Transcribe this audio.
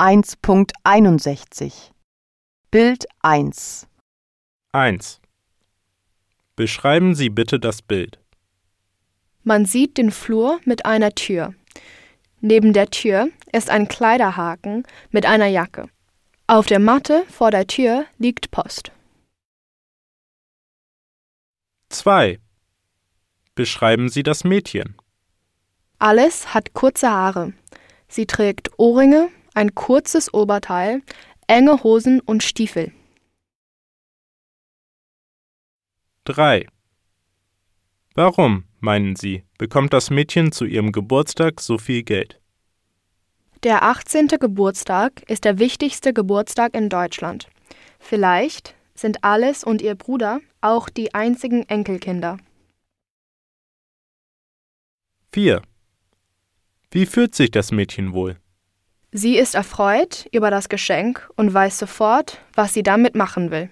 1.61 Bild 1 1. Beschreiben Sie bitte das Bild. Man sieht den Flur mit einer Tür. Neben der Tür ist ein Kleiderhaken mit einer Jacke. Auf der Matte vor der Tür liegt Post. 2. Beschreiben Sie das Mädchen. Alice hat kurze Haare. Sie trägt Ohrringe, ein kurzes Oberteil, enge Hosen und Stiefel. 3. Warum, meinen Sie, bekommt das Mädchen zu ihrem Geburtstag so viel Geld? Der 18. Geburtstag ist der wichtigste Geburtstag in Deutschland. Vielleicht sind Alice und ihr Bruder auch die einzigen Enkelkinder. 4. Wie fühlt sich das Mädchen wohl? Sie ist erfreut über das Geschenk und weiß sofort, was sie damit machen will.